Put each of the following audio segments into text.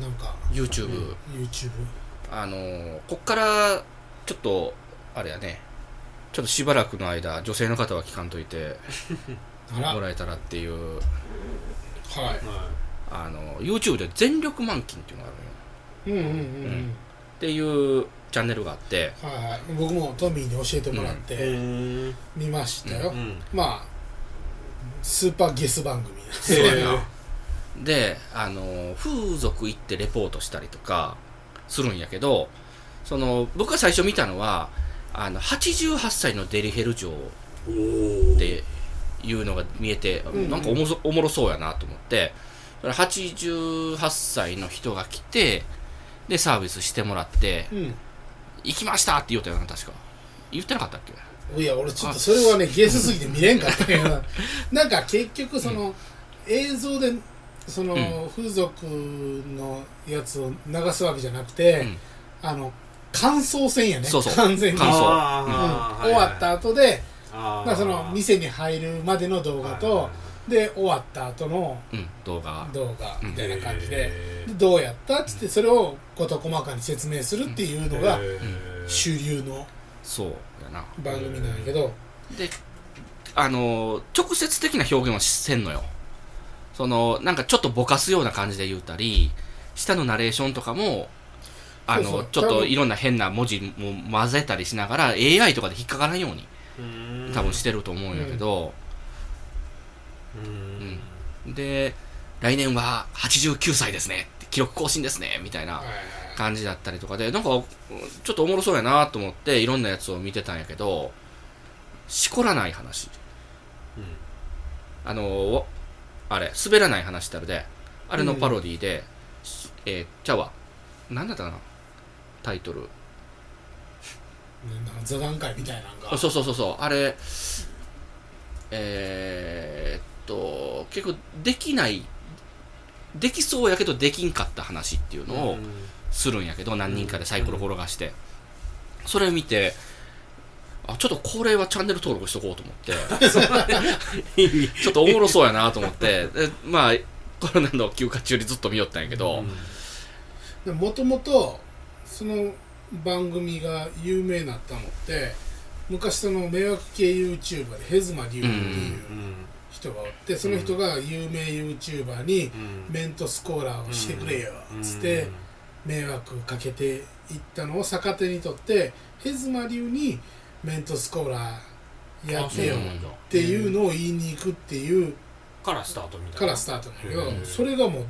なんか YouTube、YouTube あのーこっからちょっとあれやね。ちょっとしばらくの間女性の方は聞かんといて あら。はいもらえたらっていう。はあの YouTube で全力満勤っていうのがあるのよ。うんうんうんうん。っていうチャンネルがあって。はいはい。僕もトミーに教えてもらっいてうん。見ましたよ、うん。まあスーパーゲス番組。そうやであの風俗行ってレポートしたりとかするんやけどその僕が最初見たのはあの88歳のデリヘル嬢おー。っていうのが見えて、ん。なんかおもそおもろそうやなと思ってそれ88歳の人が来てでサービスしてもらってうん「行きました!」って言うたよな確か。言ってなかったっけ？いや俺ちょっとそれはねゲスすぎて見れんかったけど。なんか結局その、映像でその、うん。風俗のやつを流すわけじゃなくて、うん。あの感想戦やね。そうそう。完全に、うん。終わった後で、あー。まあ、その店に入るまでの動画と、で終わった後のうん動画。動画みたいな感じで,、でどうやったっつってそれを事細かに説明するっていうのが主流のそうやな。番組なんやけど、であの直接的な表現はせんのよ。そのなんかちょっとぼかすような感じで言うたり下のナレーションとかもあのそうそう。ちょっといろんな変な文字も混ぜたりしながら AI とかで引っかからんようにうん。多分してると思うんやけど、うん。で来年は89歳ですね。記録更新ですね。みたいな。はいはい感じだったりとかでなんかうんちょっとおもろそうやなと思っていろんなやつを見てたんやけどしこらない話。あのわあれ滑らない話ってあるで。あれのパロディで、えー、ちゃうわ。なんだったかな？タイトル。座談会みたいなのがあそうそうそうそう。あれえー、っと結構できないできそうやけどできんかった話っていうのをするんやけど何人かでサイコロ転がして、それ見てあちょっとこれはチャンネル登録しとこうと思って。ちょっとおもろそうやなと思って。でまあコロナの休暇中にずっと見よったんやけど、もともとその番組が有名になったのって昔その迷惑系 YouTuber でヘズマリュウっていう人がおってその人が有名 YouTuber にメントスコーラーをしてくれよっつって迷惑かけていったのを逆手にとってヘズマリュウにメントスコーラーやってよっていうのを言いに行くっていうからスタートみたいな。からスタートだけどうんそれがもう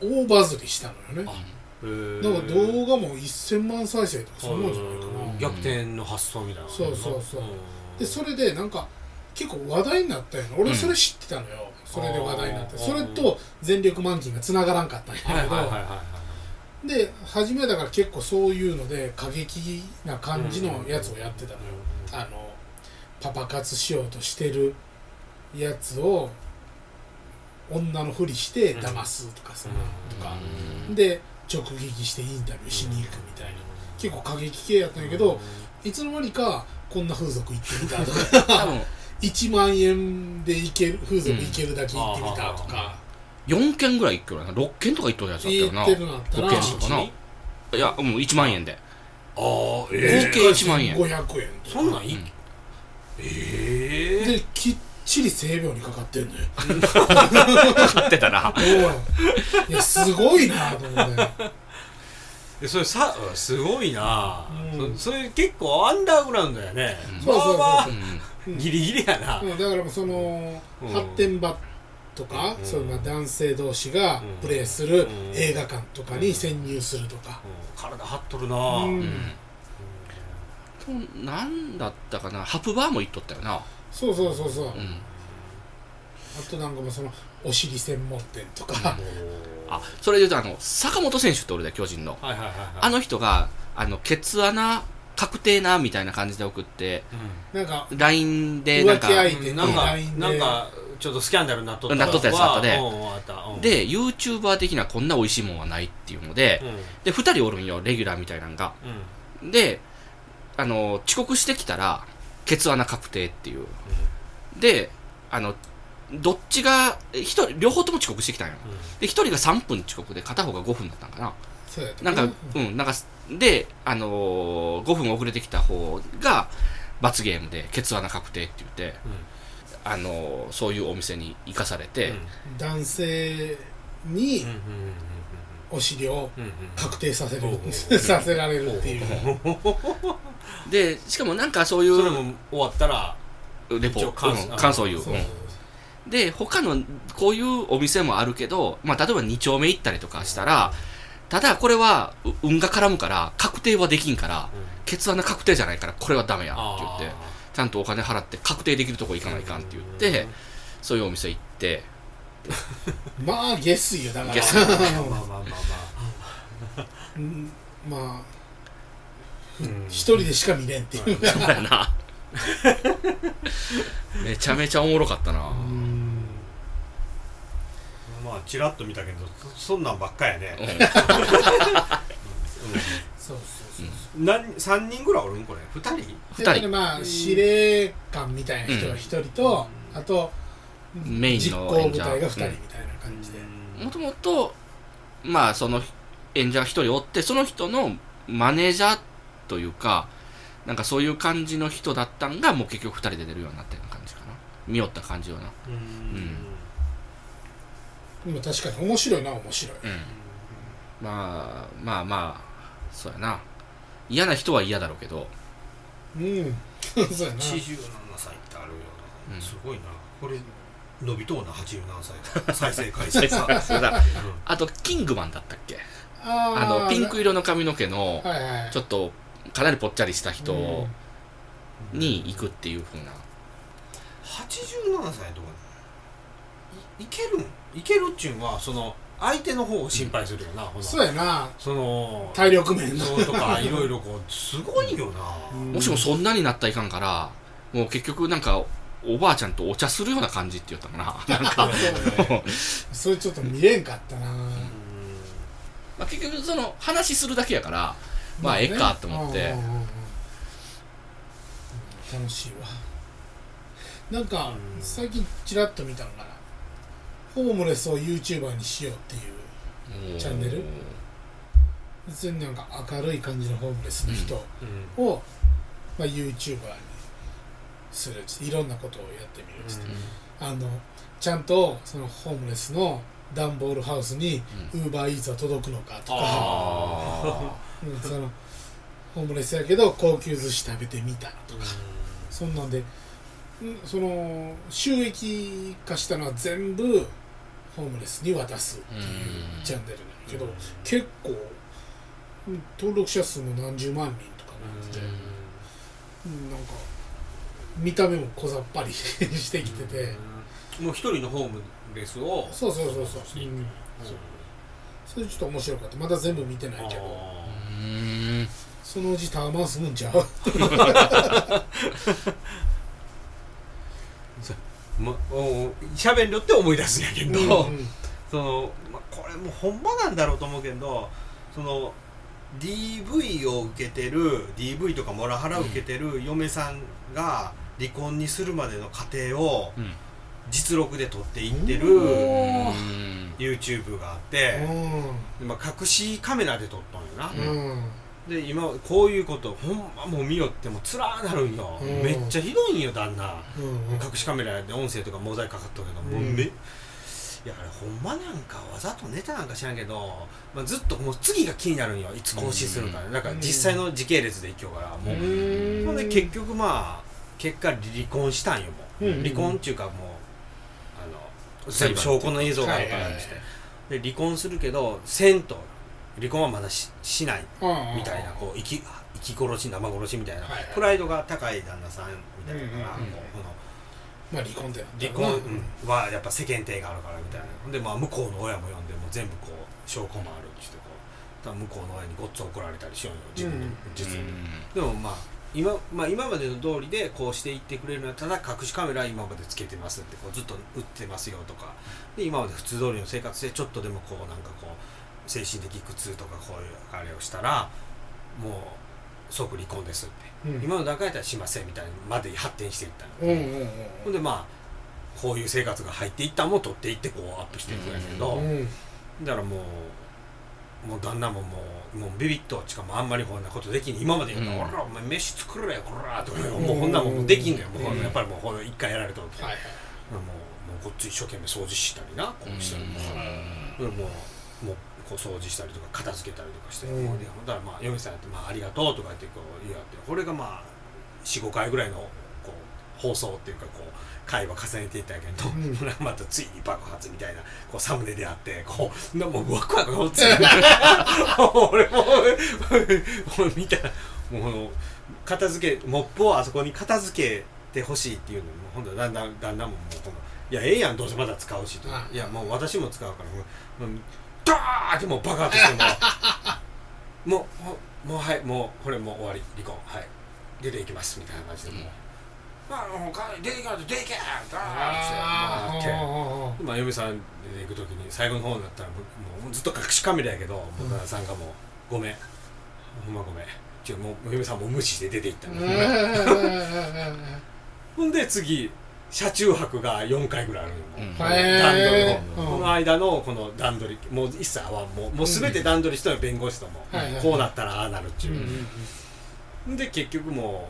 大バズりしたのよね。だから動画も1000万再生とかそんなんじゃないかうんな逆転の発想みたいなそうそうそう。うん。でそれでなんか結構話題になったよな俺それ知ってたのよ、それで話題になって。それと全力満勤が繋がらんかったんやけど、で初めだから結構そういうので過激な感じのやつをやってたのよ、あのパパ活しようとしてるやつを女のふりして騙すとかさ、とか。で直撃してインタビューしに行くみたいな。結構過激系やったんやけど、いつの間にかこんな風俗行ってみたとか。多分。1万円で行ける風俗行けるだけ行ってみたとか、4件ぐらい行くよな。6件とか行っとるやつだったよな。言ってるのあったら5件とかな。いやもう1万円で。ああ合え計1万円。500円ーそんなんいうん。ええできっちり性病にかかってんのよ。買ってたな。おい。いやすごいなと思って。でそれさすごいな、うん。そそれ結構アンダーグラウンドやね、うん。そうそうそうまあまあうんギリギリやな、うん。だからその、うん。発展場とか、うん。そのまあ男性同士がうん。プレイするうん映画館とかに潜入するとか、うん。体張っとるな、うん。うん。なんだったかな。ハプバーも行っとったよな。そうそうそうそう、うん。あとなんかもうそのお尻専門店とか、あそれで言うとあの坂本選手って俺で巨人の。はいはいはいはい。あの人があのケツ穴確定なみたいな感じで送ってなんか LINE でなんか浮気相手になんかなんかちょっとスキャンダルになっとったなっとったやつあったでうんあった。うん。で YouTuber 的なこんな美味しいもんはないっていうのでうん。で2人おるんよレギュラーみたいなんが。であの遅刻してきたらケツ穴確定っていう。であのどっちが一人両方とも遅刻してきたんよ。で一人が3分遅刻で片方が5分だったんかな。そうやったなんかうんなんかであのー、5分遅れてきた方が罰ゲームでケツ穴確定って言ってあのーそういうお店に行かされて、男性にうんうんお尻をうんうん。確定させる させられるっていう。でしかもなんかそういそうれも終わったらレポ感うん感想言う、そううん。で他のこういうお店もあるけど、まあ、例えば2丁目行ったりとかしたらただこれはう運が絡むから確定はできんからケツ穴確定じゃないからこれはダメやって言ってちゃんとお金払って確定できるとこ行かないかんって言ってそういうお店行って。まあ下水よだから。まあまあまあまあうん。まあ一人でしか見れんっていう。そうやな。めちゃめちゃおもろかったな。うん。まあちらっと見たけどそそんなんばっかやね。うん。そう何3人ぐらいおるんこれ？2人？で二人。まあ司令官みたいな人が一人と、あとメイン実の演者行部隊が二人みたいな感じで、もともとまあその演者が一人おってその人のマネージャーというかなんかそういう感じの人だったんがもう結局二人で出るようになったような感じかな。見よった感じよな。うん。でも確かに面白いな面白い。うん。まあまあまあそうやな嫌な人は嫌だろうけどうん。そうやな。87歳ってあるようなん。すごいな。これ伸びとうな87歳。再生回数そうそうだあとキングマンだったっけ？ああのピンク色色の髪の毛のはいはいちょっとかなりぽっちゃりした人うん。に行くっていう風な。87歳とかいいけるん？いけるっちゅうんはその相手の方を心配するよな、ほな。そうやな。その体力面の。そうとかいろいろこうすごいよな、うん。もしもそんなになったらいかんからもう結局なんかおばあちゃんとお茶するような感じって言ったかな。なんか。それちょっと見れんかったな。まあ結局その話するだけやからまあええかと思って。楽しいわ。なんかうん。最近ちらっと見たんかなホームレスを YouTuber にしようっていうチャンネル。別になんか明るい感じのホームレスの人うん。を、まあ、YouTuber にするいろんなことをやってみるっつって、あのちゃんとそのホームレスの段ボールハウスにウーバーイーツは届くのかとか、あうんそのホームレスやけど高級寿司食べてみたとか。そんなんでんその収益化したのは全部ホームレスに渡すっていうチャンネルなんやけど、結構うん登録者数も何十万人とかなってて、うん。なんか見た目も小ざっぱりしてきてて、もう一人のホームレスをそうそうそうそう、うんそれちょっと面白かった。まだ全部見てないけど。そのうちタワマン住むんちゃう まおしゃべりよって思い出すんやけど、うん その、ま、これもうほんまなんだろうと思うけどその DV を受けてる DV とかモラハラを受けてる嫁さんが離婚にするまでの過程をうん。実録で撮っていってるううん。YouTube があって、まあ、隠しカメラで撮ったんよな、うんうんで今こういうことほんまもう見よってもつらなるんよ、うん。めっちゃひどいんよ旦那。うん隠しカメラで音声とかモザイクかかったけど、もううんめいやあれほんまなんかわざとネタなんか知らんけど、まあ、ずっともう次が気になるんよ。いつ更新するか。ね、うん。なんか実際の時系列でいきようからもう、うん。ほんで結局まあ結果離婚したんよもう、うん離婚っていうかもうあの証拠の映像があるからにして、で離婚するけどせんと離婚はまだししないみたいなこう生き生き殺し生殺しみたいな、はいはい。プライドが高い旦那さんみたいなうんうんうん。この。まあ離婚ってなった離婚はやっぱ世間体があるからみたいな。ほん。でまあ向こうの親も呼んでもう全部こう証拠もあるってしてこう多分向こうの親にごっつ怒られたりしようよ自分のうん実に、でもまあ今まあ、今までの通りでこうしていってくれるのはただ隠しカメラ今までつけてますってこうずっと売ってますよとかで今まで普通通りの生活でちょっとでもこうなんかこう精神的苦痛とかこういうあれをしたらもう即離婚ですって、うん。今の段階だったらしませんみたいなまで発展していったの。うんうんうんほんでまあこういう生活が入っていったのも取っていってこうアップしていくんやけど、うん。だからもうもう旦那ももうもうビビッとしかもあんまりこんなことできん。今まで言うと「うん。おらお前飯作れよこら」とか言ううん。もうこんなもんできんのよ。もううん。やっぱりもう一回やられとると、はいはい。もうもうこっち一生懸命掃除したりなこうしたりも。うもうもうこう掃除したりとか片付けたりとかして、うん。だからまあ嫁さんやって、まあ、ありがとうとか言ってこう言い合ってこれがまあ45回ぐらいのこう放送っていうかこう会話重ねていったんやけど、うん。またついに爆発みたいなこうサムネであってこうなもうワクワクが落ちて俺もうもう見たらもう片付けモップをあそこに片付けてほしいっていうのにもうほんとだんだんだんだんももうこのいやええやんどうせまだ使うしと。あいやもう私も使うからもうもうダーってもう爆発してもうもうほもうはいもうこれもう終わり離婚はい。出ていきますみたいな感じでもう、まあもうか出ていかないと出ていけダあーってってまあ嫁さん出ていく時に最後の方になったらもうもうずっと隠しカメラやけど、旦那さんがもう「ごめん。ほんまごめん」ちょもう嫁さんも無視して出ていったの、ほんで次車中泊が4回ぐらいあるの段取りの、うん。この間のこの段取りもう一切はもうもう全て段取りしたの弁護士とも、こうなったらああなるっていう。う、んで結局も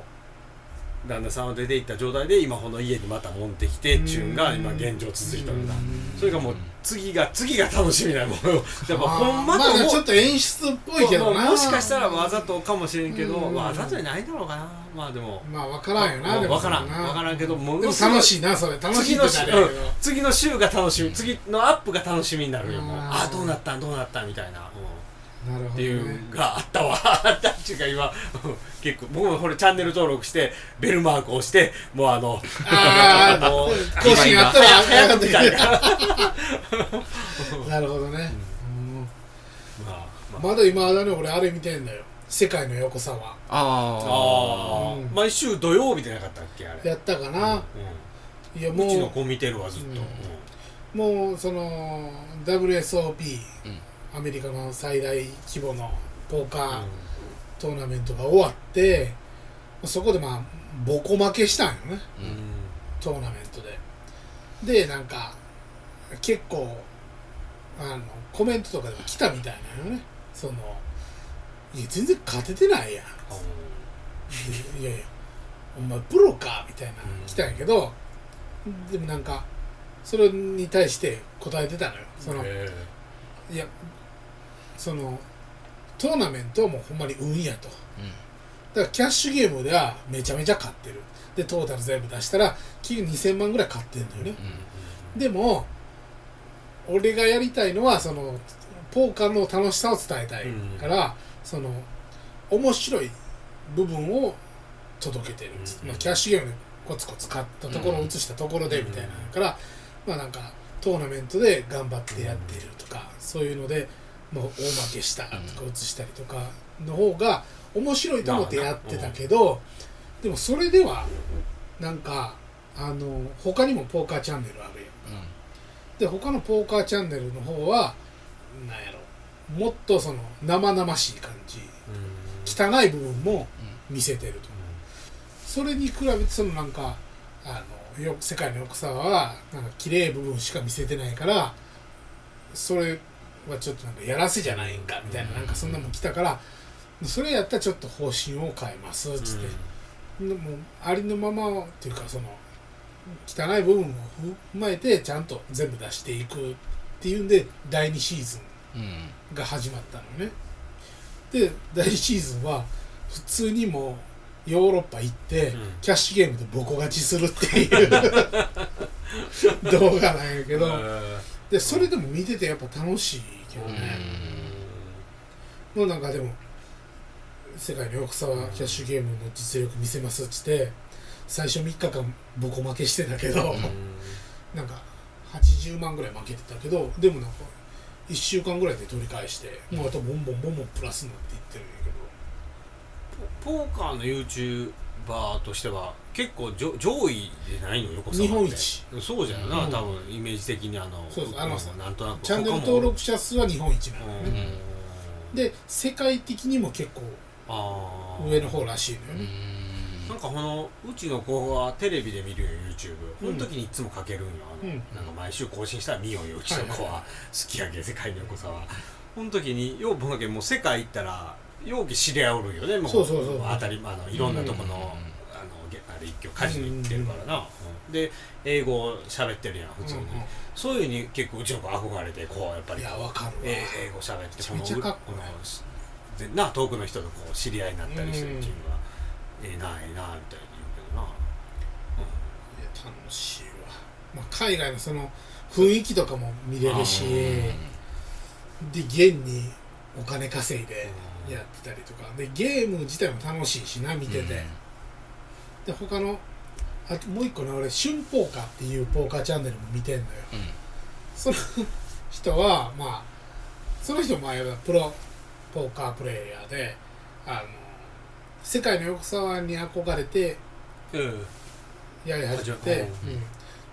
う旦那さんは出て行った状態で今この家にまた戻ってきてっちゅうんが今現状続いてるん。だそれがもう次が次が楽しみなの。も うやっぱほんままあともちょっと演出っぽいけどな。ももしかしたらわざとかもしれんけどうん。わざとじゃないだろうかな。まあでも。まあ分からんよなでも。分からん。分からんけども楽しいなそれ。楽しい次の週ってなるやけど。うん。次の週が楽しみ。次のアップが楽しみになるよもう。あーああどうなったんどうなったんみたいな、うっていうがあったわ。あったっていうか今うん結構僕もこれチャンネル登録してベルマークを押してもうあのああもう更新あったら早くみたいな。なるほどね。うん。まあまあ。まだ今だね俺あれ見てんだよ。世界の横さはあああうん。ー毎週土曜日でなかったっけあれ。やったかな、いやう。んうちのも子見てるわずっと、うもうその WSOP、うんアメリカの最大規模のポーカうん。ートーナメントが終わって、そこでまあボコ負けしたんよね。うん。トーナメントで。でなんか結構あのコメントとかでも来たみたいなのよね。そのいや全然勝ててないやん。いやいやお前プロかみたいなうん。来たんやけど、でもなんかそれに対して答えてたのよ。そのへいやそのトーナメントはもうほんまに運やと。だからキャッシュゲームではめちゃめちゃ勝ってる。でトータル全部出したら金2000万ぐらい勝ってんのよね。でも俺がやりたいのはそのポーカーの楽しさを伝えたいから、その面白い部分を届けてる、うんまあ、キャッシュゲームでコツコツ買ったところを移したところでみたいなのから、まあなんかトーナメントで頑張ってやってるとか、そういうのでもう大負けしたとか移したりとかの方が面白いと思ってやってたけど、でもそれではなんかあの他にもポーカーチャンネルあるやんで他のポーカーチャンネルの方はなんやろもっとその生々しい感じ汚い部分も見せてると。それに比べてそのなんかあのよ世界の横沢はなんか綺麗部分しか見せてないからそれはちょっとなんかやらせじゃないんかみたいななんかそんなもん来たからそれやったらちょっと方針を変えますっつって、でもありのままっていうかその汚い部分を踏まえてちゃんと全部出していくっていうんで第2シーズうんンが始まったのね。で第2シーズンは普通にもうヨーロッパ行って、うん。キャッシュゲームでボコ勝ちするっていう 動画なんやけど、でそれでも見ててやっぱ楽しいけどね、もうなんかでも世界の横沢キャッシュゲームの実力見せますっつって最初3日間ボコ負けしてたけど、なんか80万ぐらい負けてたけどでもなんか1週間ぐらいで取り返して、もうあとボンボンボンボンプラスになっていってるんやけど。ポーカーの YouTuber としては結構上上位でないの横日本一。そうじゃよな、うん。多分イメージ的にあのそうあのうんなんとなく。チャンネル登録者数は日本一なのようんね、で世界的にも結構上の方らしいのようね、なんかこのうちの子はテレビで見るよ YouTube うんこの時にいつもかけるんよあの、うん。なんか毎週更新したら見ようようちの子は、好きやけ世界の横さは。この時によう僕だけもう世界行ったらようけ知り合いおるよねもそうそうそう当たりあのいろんなとこの,、うんあ一挙カジノ行ってるからな、うんで英語喋ってるやん普通に、そういうふうに結構うちの子憧れてこうやっぱり。いやわかるわ。え英語喋ってめちゃめちゃかっこいい。でな遠くの人とこう知り合いになったりするっていうのは、ええなええなみたいに言うけどな、いや楽しいわ、まあ、海外のその雰囲気とかも見れるしで現にお金稼いでやってたりとか。でゲーム自体も楽しいしな見てて、で他のあともう一個ね俺春ポーカーっていうポーカーチャンネルも見てんのよ。うん。その 人はまあその人も前はプロポーカープレイヤーであの世界の横沢に憧れてうん。やり始めて、うん。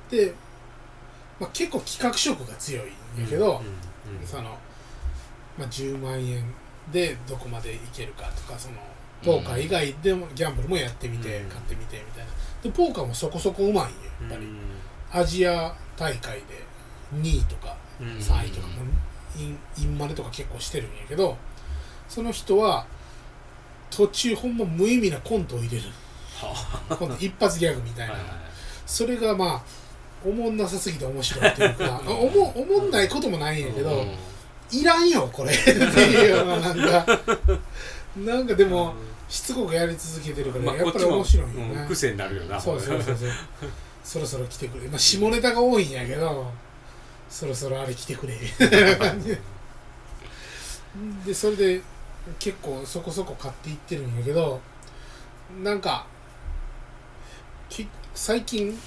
で、まあ、結構企画色が強いんやけど、その、まあ、10万円でどこまでいけるかとかそのポーカー以外でもギャンブルもやってみて、うん。買ってみてみたいな。でポーカーもそこそこうまいんよやっぱり、アジア大会で2位とか3位とか、インインマネとか結構してるんやけどその人は途中ほんま無意味なコントを入れる。コント一発ギャグみたいな、それがまあおもんなさすぎて面白いっていうかあ おもおもんないこともないんやけど、うん。いらんよこれ。っていうようななんか。なんかでもしつこくやり続けてるから、まあ、やっぱり面白いよね、うん癖になるよなそうそうそうそう。そろそろ来てくれ。まあ下ネタが多いんやけどそろそろあれ来てくれ。みたいな感じででそれで結構そこそこ買っていってるんやけどなんかき最近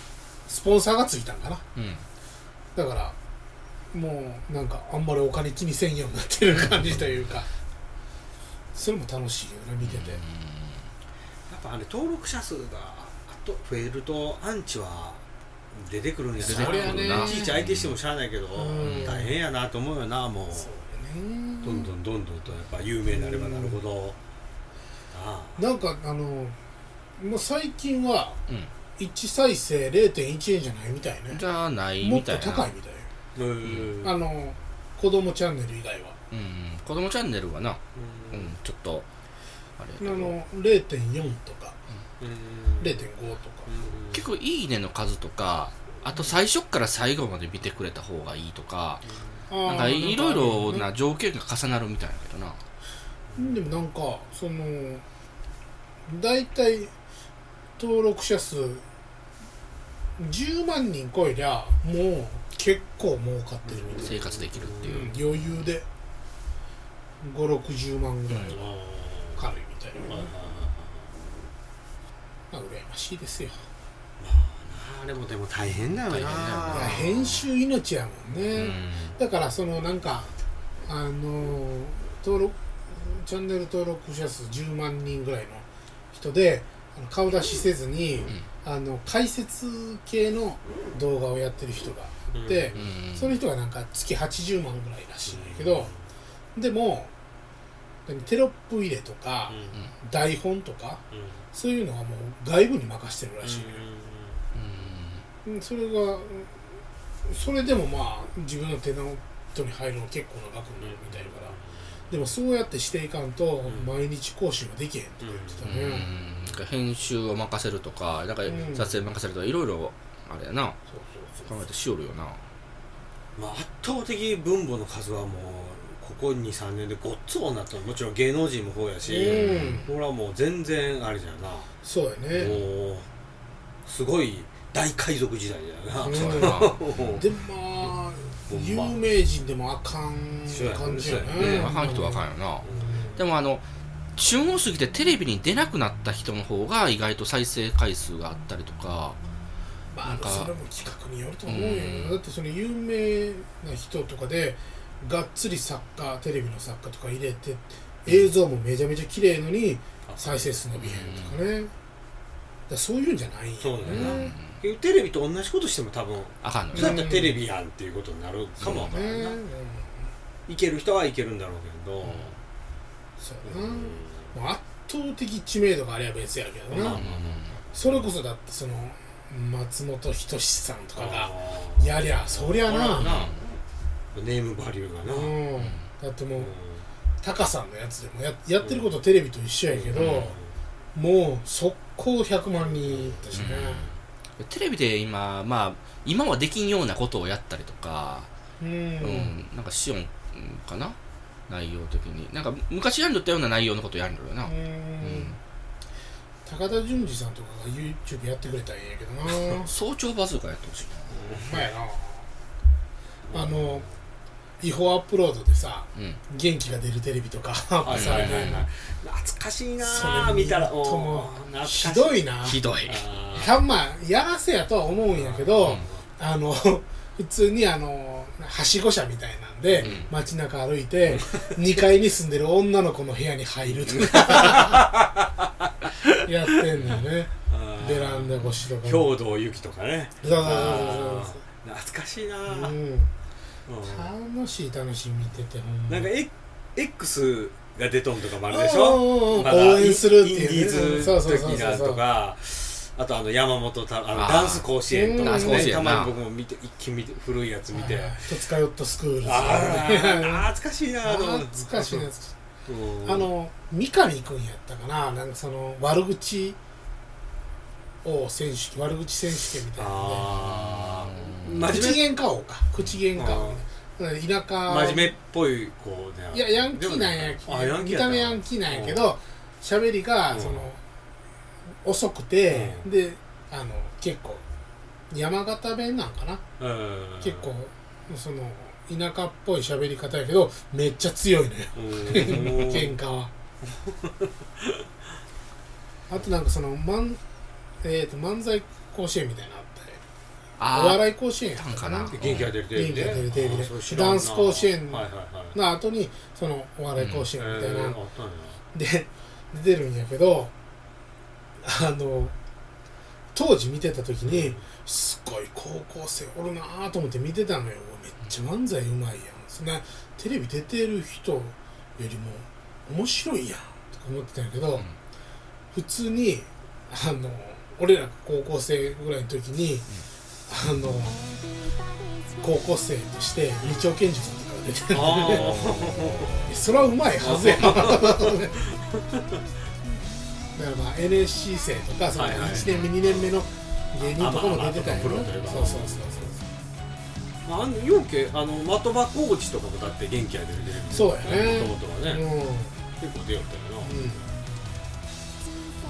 スポンサーがついたんかな。うん。だからもうなんかあんまりお金気にせんようになってる感じというかそれも楽しいよね見てて、やっぱあれ登録者数があと増えるとアンチは出てくるんやそりゃね。いちいち相手してもしゃあないけどうん。大変やなと思うよなもう。そうよね。どんどんどんどんとやっぱ有名になればなるほど。あなんかあのもう最近はうん。1再生0.1円じゃないみたいね。じゃあないもっとみたいな。高いみたいあうん。あの子供チャンネル以外はうん子供チャンネルはな。うん。ちょっとあれあの0.4とか。うん。0.5とか。結構いいねの数とかあと最初から最後まで見てくれた方がいいとかなんかいろいろな条件が重なるみたいだけどな。でもなんかその大体登録者数10万人超えりゃもう結構儲かってるみたい生活できるっていう、うん余裕で560万ぐらいは軽いみたいな、まあ、羨ましいですよ。あれもでも大変だよな。い大変だよ。いや編集命やもんね、うん。だからそのなんかあの登録チャンネル登録者数10万人ぐらいの人で顔出しせずに、あの解説系の動画をやってる人がいて、うん。その人がなんか月80万ぐらいらしいんだけど、でもテロップ入れとか、台本とかそういうのはもう外部に任してるらしいうんそれがうんそれでもまあ自分の手の手に入るの結構な額になるみたいだから。でもそうやってしていかんと毎日更新はできへんとか言ってたね、うん編集を任せるとかなんかうん。撮影任せるとかいろいろあれやな。そうそう考えてしおるよな。まあ、圧倒的分母の数はもうここ23年でごっつ多なったのもちろん芸能人もそうやし、うん。これはもう全然あれじゃなそうやね。もうすごい大海賊時代だよな、うん でもまあ有名人でもあかん感じやね。ね。あかん人はあかんよな。うん。でもあの旬を過ぎてテレビに出なくなった人の方が意外と再生回数があったりとかまあなんかそれも企画によると思うんやけうん。どだってその有名な人とかでがっつり作家テレビの作家とか入れて映像もめちゃめちゃ綺麗のに再生数伸びへんとかね。だからそういうんじゃないんやそうだよな。うテレビと同じことしても多分あかんのよ。そうやったらテレビやんっていうことになるかもわからんな、ねいける人はいけるんだろうけど、そうやな、うん。もう圧倒的知名度があれば別やけどな、うん。それこそだってその松本人志さんとかがやりゃそりゃな。なネームバリューがな、うん。だってもううん。タカさんのやつでもややってることテレビと一緒やけど、うん。もう速攻100万人いったしね、テレビで今まあ今はできんようなことをやったりとかうん。うん、なんかしよんかな？内容的に。なんか昔やんとったような内容のことやるんだよな、うん。うん。高田純次さんとかが YouTube やってくれたらいいんやけどな。早朝バズーカやってほしいな。まやな。あの違法アップロードでさうん。元気が出るテレビとか アップさ懐かしいな見たらもひどいな。ひどい。たまあやらせやとは思うんやけど、うん。あの 普通にあのはしご車みたいなんで、うん。街中歩いて2階に住んでる女の子の部屋に入るとか やってんのよね。ベランダ越しとか兵道由紀とかね。そうそうそうあー。懐かしいなうん楽しい楽しい見ててほん。まなんか X- が出とんとかもあるでしょ？応援するっていう、ね、インディーズ的なとかあとあの山本たあのダンス甲子園とかねたまに僕も見て一気に見て古いやつ見て。はい。戸塚ヨットスクールズあー懐かしいなと思って。懐かしいあの三上君やったかな？なんかその悪口を選手悪口選手権みたいなんあー。うんで口喧嘩王か。口喧嘩王。ね田舎。目真面目っぽい子でいやヤンキーなんややったた目ヤンキーなんやけど喋りがうん。その遅くてうん。であの結構山形弁なんかな。うん。結構その田舎っぽい喋り方やけどめっちゃ強いのよ。うん。喧嘩は。あとなんかその漫,、えー、と漫才甲子園みたいなお笑い甲子園やったかな。元気が出るテレビで。元気が出るテレビで。ダンス甲子園の後にそのお笑い甲子園みたいな、で出てるんやけどあの当時見てた時にすごい高校生おるなぁと思って見てたのよ。めっちゃ漫才うまいやん。そんなテレビ出てる人よりも面白いやんとか思ってたんやけど、ん。普通にあの俺らが高校生ぐらいの時に、あの高校生として二丁拳銃さんとかが出てるあいやそれはうまいはずや。だからまあ NSC 生とかそのはいはい。1年目2年目の芸人とかも出てたんやあまあまあプロというかそうそうそうあのようけあの的場コーチとかもだって元気が出るテレビそうやね。もともとはね、そううん、うん、面結構出よったよな、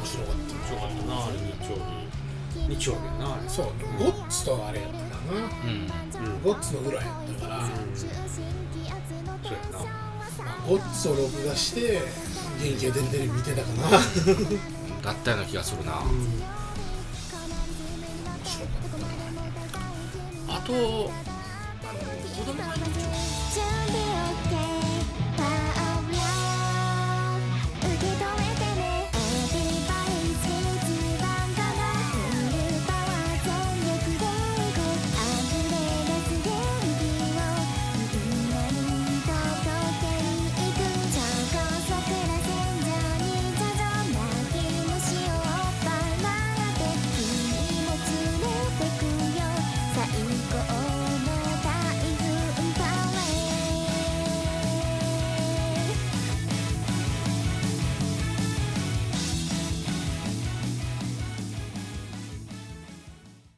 白かった。面白かったなあれ日曜日日曜日やなあれ。そうゴッツとあれやったかな。うん。うん。ゴッツの裏やったから、うんそうやな。まあ、ゴッツを録画して元気が出るテレビ見てたかな。面だったような気がするな。白かったな。あとあの子供がいない